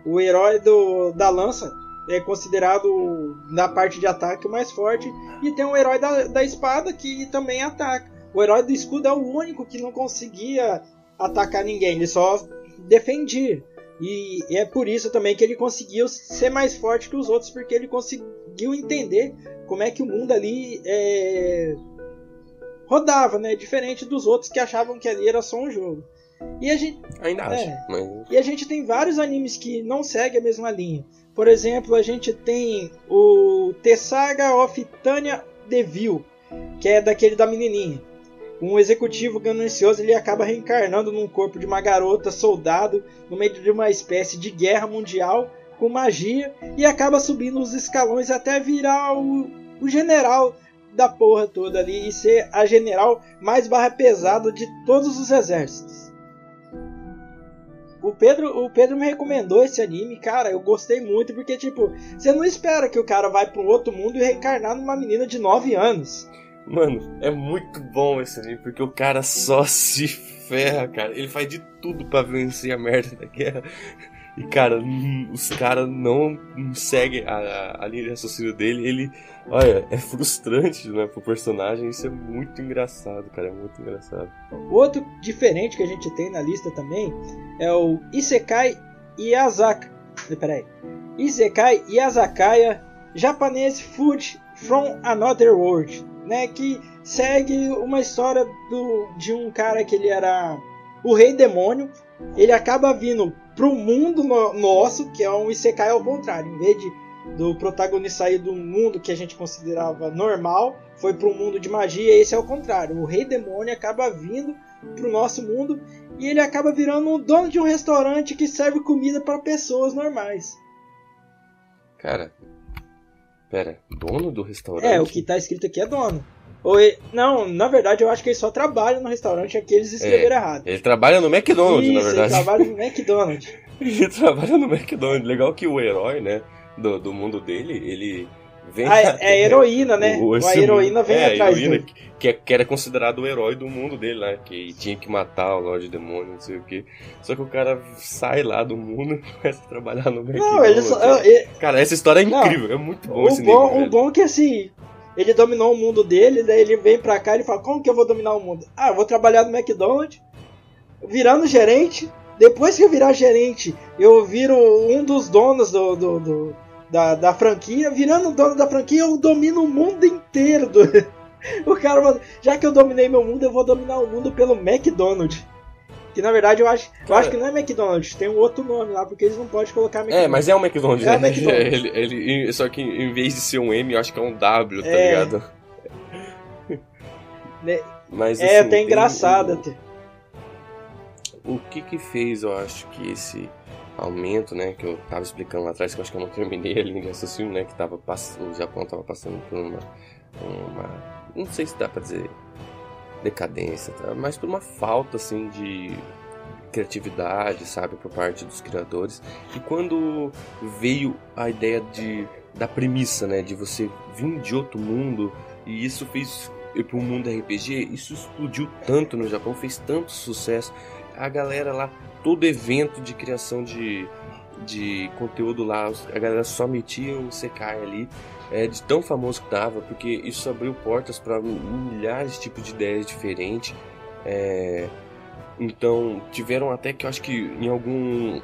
O herói do, da lança é considerado na parte de ataque o mais forte. E tem o herói da, da espada que também ataca. O herói do escudo é o único que não conseguia atacar ninguém, ele só defendia. E é por isso também que ele conseguiu ser mais forte que os outros, porque ele conseguiu entender como é que o mundo ali é, rodava, né? Diferente dos outros que achavam que ali era só um jogo. E a gente, Ainda acho, É. mas... e a gente tem vários animes que não seguem a mesma linha. Por exemplo, a gente tem o The Saga of Tanya Devil, que é daquele da menininha. Um executivo ganancioso ele acaba reencarnando num corpo de uma garota soldado no meio de uma espécie de guerra mundial com magia e acaba subindo os escalões até virar o, o general da porra toda ali e ser a general mais barra pesada de todos os exércitos. O Pedro, o Pedro me recomendou esse anime, cara, eu gostei muito porque tipo, você não espera que o cara vai para um outro mundo e reencarnar numa menina de 9 anos. Mano, é muito bom esse anime, porque o cara só se ferra, cara. Ele faz de tudo pra vencer a merda da guerra. E, cara, hum, os caras não seguem a, a, linha de raciocínio dele. Ele, olha, é frustrante, né, pro personagem. Isso é muito engraçado, cara. É muito engraçado. Outro diferente que a gente tem na lista também é o Isekai Iyazaka. Peraí. Isekai Iyazakaya Japanese Food from Another World, né? Que segue uma história do, de um cara que ele era o rei demônio. Ele acaba vindo pro mundo no- nosso, que é um Isekai ao contrário. Em vez de, do protagonista sair do mundo que a gente considerava normal, foi pro mundo de magia. Esse é o contrário. O rei demônio acaba vindo pro nosso mundo e ele acaba virando um dono de um restaurante que serve comida para pessoas normais. Cara, pera, dono do restaurante? É, o que tá escrito aqui é dono. Ou ele... Não, na verdade eu acho que ele só trabalha no restaurante, aqui eles escreveram é, errado. Ele trabalha no McDonald's, Isso, na verdade. Ele trabalha no McDonald's. ele trabalha no McDonald's. Legal que o herói, né, do, do mundo dele, ele vem. Ah, é, é heroína, né? O, a heroína vem é, atrás heroína dele. Que, que era considerado o herói do mundo dele, né? Que tinha que matar o Lorde Demônio, não sei o que. Só que o cara sai lá do mundo e começa a trabalhar no McDonald's. Não, ele só, ele... Cara, essa história é incrível, não, é muito bom o esse bom, livro, O bom é que assim, ele dominou o mundo dele, daí ele vem pra cá e fala, como que eu vou dominar o mundo? Ah, eu vou trabalhar no McDonald's, virando gerente, depois que eu virar gerente, eu viro um dos donos do, do, do da, da franquia, virando dono da franquia, eu domino o mundo inteiro. Do... o cara, já que eu dominei meu mundo, eu vou dominar o mundo pelo McDonald's. Que na verdade eu acho, Cara, eu acho que não é McDonald's, tem um outro nome lá, porque eles não podem colocar McDonald's. É, mas é um McDonald's, é né? McDonald's. ele, ele, só que em vez de ser um M, eu acho que é um W, tá é... ligado? Né? Mas, é, assim, até engraçado. O, o que que fez, eu acho, que esse aumento, né, que eu tava explicando lá atrás, que eu acho que eu não terminei a linha de raciocínio, né, que tava o Japão tava passando por uma, uma não sei se dá para dizer decadência, tá? mas por uma falta assim de criatividade, sabe, por parte dos criadores. E quando veio a ideia de da premissa, né, de você vir de outro mundo e isso fez para um mundo RPG, isso explodiu tanto no Japão, fez tanto sucesso. A galera lá, todo evento de criação de, de conteúdo lá, a galera só metia um Sekai ali é, de tão famoso que tava, porque isso abriu portas para milhares de tipos de ideias diferentes. É, então tiveram até que eu acho que em algum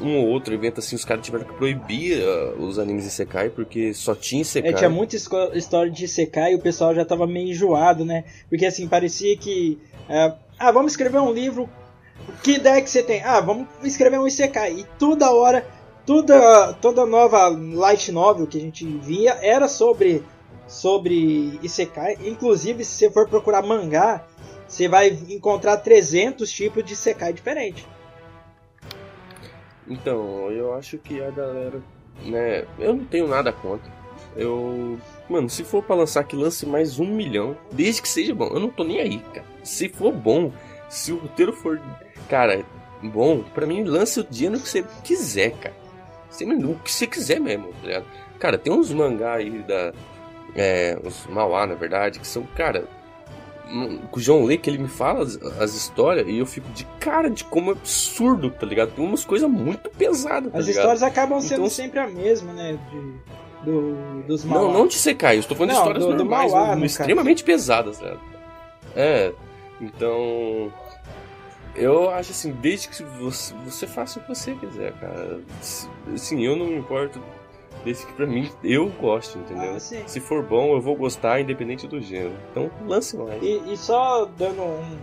um ou outro evento assim os caras tiveram que proibir uh, os animes de Sekai porque só tinha Sekai. É, tinha muita história de Sekai e o pessoal já tava meio enjoado, né? Porque assim, parecia que uh, ah, vamos escrever um livro. Que ideia que você tem? Ah, vamos escrever um Isekai. E toda hora toda, toda nova light novel que a gente via era sobre sobre Isekai. Inclusive, se você for procurar mangá, você vai encontrar 300 tipos de Isekai diferentes. Então, eu acho que a galera, né, eu não tenho nada contra. Eu, mano, se for para lançar que lance mais um milhão, desde que seja bom, eu não tô nem aí, cara. Se for bom, se o roteiro for, cara, bom, para mim lance o no que você quiser, cara o que você quiser mesmo, tá ligado? Cara, tem uns mangá aí da. É, os Mauá, na verdade, que são, cara. Com o João Lê, que ele me fala as, as, histórias e eu fico de cara de como absurdo, tá ligado? Tem umas coisas muito pesadas, tá As ligado? histórias acabam sendo então, sempre a mesma, né? De, do, dos Mauá. Não, não de Sekai, eu estou falando não, de histórias do, normais, do Mauá, extremamente pesadas, tá É, então eu acho assim, desde que você, você faça o que você quiser, cara. Assim, eu não me importo. Desde que pra mim eu gosto, entendeu? Ah, Se for bom, eu vou gostar, independente do gênero. Então lance mais. E, e só dando um.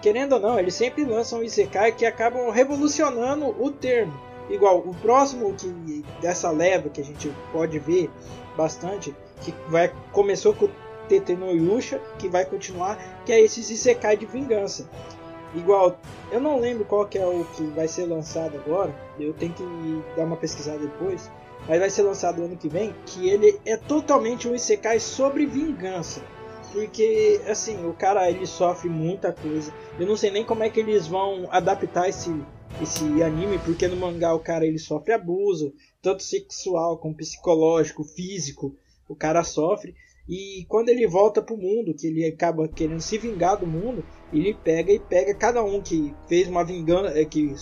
Querendo ou não, eles sempre lançam Isekai que acabam revolucionando o termo. Igual, o próximo que dessa leva que a gente pode ver bastante, que vai começou com o TT no Yusha, que vai continuar, que é esses Isekai de vingança. Igual, eu não lembro qual que é o que vai ser lançado agora. Eu tenho que dar uma pesquisada depois. Mas vai ser lançado ano que vem. Que ele é totalmente um Isekai sobre vingança. Porque, assim, o cara ele sofre muita coisa. Eu não sei nem como é que eles vão adaptar esse, esse anime. Porque no mangá o cara ele sofre abuso. Tanto sexual como psicológico, físico. O cara sofre. E quando ele volta pro mundo, que ele acaba querendo se vingar do mundo, ele pega e pega cada um que fez uma vingança, é, que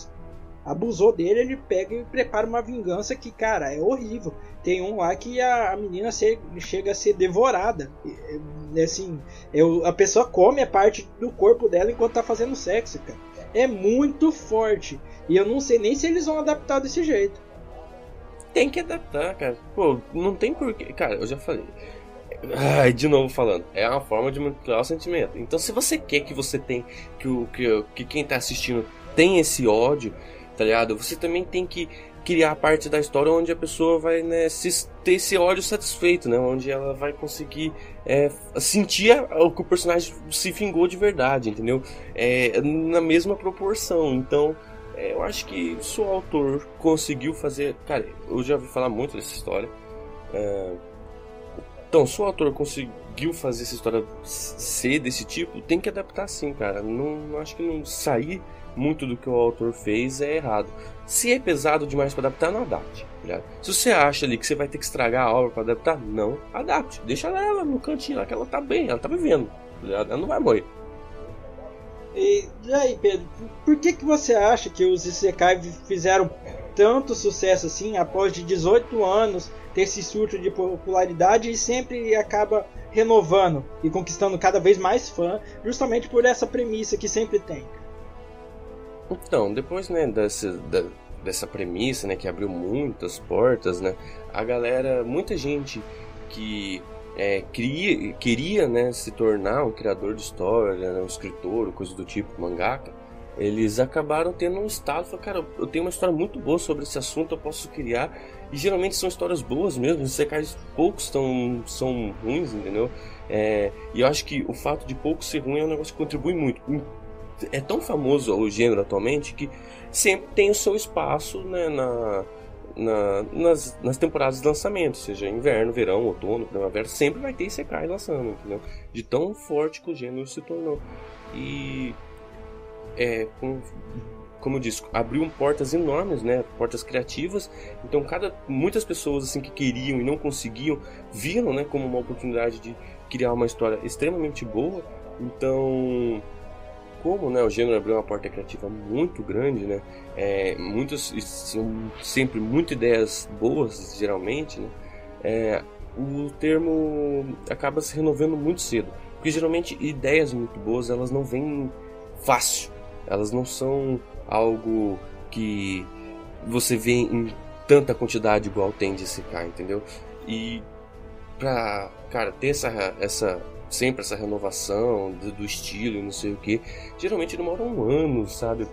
abusou dele, ele pega e prepara uma vingança que, cara, é horrível. Tem um lá que a, a menina chega a ser devorada. É, é, assim, é, a pessoa come a parte do corpo dela enquanto tá fazendo sexo, cara. É muito forte. E eu não sei nem se eles vão adaptar desse jeito. Tem que adaptar, cara. Pô, não tem porquê. Cara, eu já falei. Ai, de novo falando, é uma forma de manipular o sentimento. Então, se você quer que você tem, que, o, que, que quem tá assistindo tem esse ódio, tá ligado? Você também tem que criar a parte da história onde a pessoa vai né, se, ter esse ódio satisfeito, né? Onde ela vai conseguir é, sentir o que o personagem se vingou de verdade, entendeu? É, na mesma proporção. Então, É, eu acho que se o autor conseguiu fazer. Cara, eu já ouvi falar muito dessa história. É, então, se o autor conseguiu fazer essa história ser desse tipo, tem que adaptar sim, cara. Não acho que não sair muito do que o autor fez é errado. Se é pesado demais para adaptar, não adapte. Tá Se você acha ali que você vai ter que estragar a obra para adaptar, não adapte. Deixa ela no cantinho lá que ela tá bem, ela tá vivendo. Tá ela não vai morrer. E, e aí, Pedro, por que, que você acha que os Isekai fizeram tanto sucesso assim após de 18 anos ter esse surto de popularidade e sempre acaba renovando e conquistando cada vez mais fã, justamente por essa premissa que sempre tem? Então, depois né, dessa, da, dessa premissa né, que abriu muitas portas, né, a galera, muita gente que é, queria, queria né, se tornar um criador de história, né, um escritor, coisa do tipo, mangaka, eles acabaram tendo um estado, falaram, cara, eu tenho uma história muito boa sobre esse assunto, eu posso criar, e geralmente são histórias boas mesmo, os secais poucos tão, são ruins, entendeu? É, e eu acho que o fato de pouco ser ruim é um negócio que contribui muito. É tão famoso o gênero atualmente que sempre tem o seu espaço né, na, na, nas, nas temporadas de lançamento, seja inverno, verão, outono, primavera, sempre vai ter Isekai lançando, entendeu? De tão forte que o gênero se tornou. E é, com, como eu disse, abriu portas enormes, né? Portas criativas. Então, cada muitas pessoas assim que queriam e não conseguiam viram, né, como uma oportunidade de criar uma história extremamente boa. Então, como né, o gênero abriu uma porta criativa muito grande, né? É, muitos são sempre muitas ideias boas, geralmente, né? É, o termo acaba se renovando muito cedo, porque geralmente ideias muito boas elas não vêm fácil, elas não são algo que você vê em tanta quantidade igual tem de SK, entendeu? E pra, cara, ter essa, essa sempre essa renovação do, do estilo e não sei o que. Geralmente demora um ano, sabe?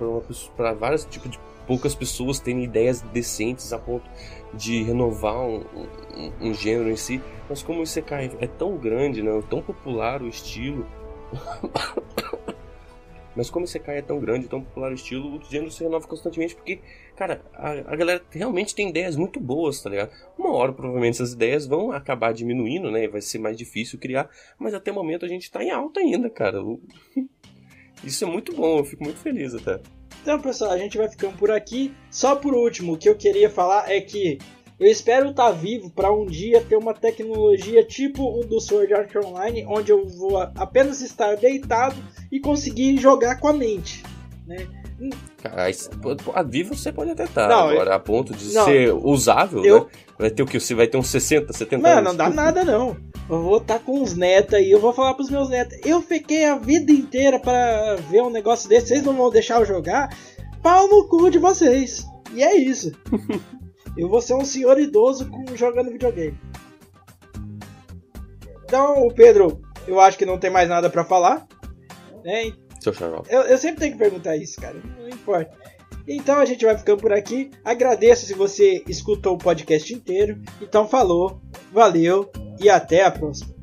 Para vários tipos de poucas pessoas terem ideias decentes a ponto de renovar um, um, um gênero em si. Mas como o Isekai é tão grande, né? tão popular o estilo. Mas como esse é tão grande, tão popular o estilo, o gênero se renova constantemente porque, cara, a, a, galera realmente tem ideias muito boas, tá ligado? Uma hora provavelmente essas ideias vão acabar diminuindo, né? Vai ser mais difícil criar, mas até o momento a gente tá em alta ainda, cara. Isso é muito bom, eu fico muito feliz até. Então, pessoal, a gente vai ficando por aqui. Só por último, o que eu queria falar é que eu espero estar tá vivo para um dia ter uma tecnologia tipo o do Sword Art Online, onde eu vou apenas estar deitado e conseguir jogar com a mente, né? Cara, a vivo você pode até estar não, agora, eu... a ponto de não, ser usável, eu... né? Vai ter o que? Você vai ter uns 60, 70 não, anos? Não, dá nada não. Eu vou estar tá com uns netos aí, eu vou falar pros meus netos. Eu fiquei a vida inteira para ver um negócio desse, vocês não vão deixar eu jogar? Pau no cu de vocês. E é isso. Eu vou ser um senhor idoso com, jogando videogame. Então, Pedro, eu acho que não tem mais nada para falar. Né? Seu xarope. Eu, eu sempre tenho que perguntar isso, cara. Não importa. Então a gente vai ficando por aqui. Agradeço se você escutou o podcast inteiro. Então falou, valeu e até a próxima.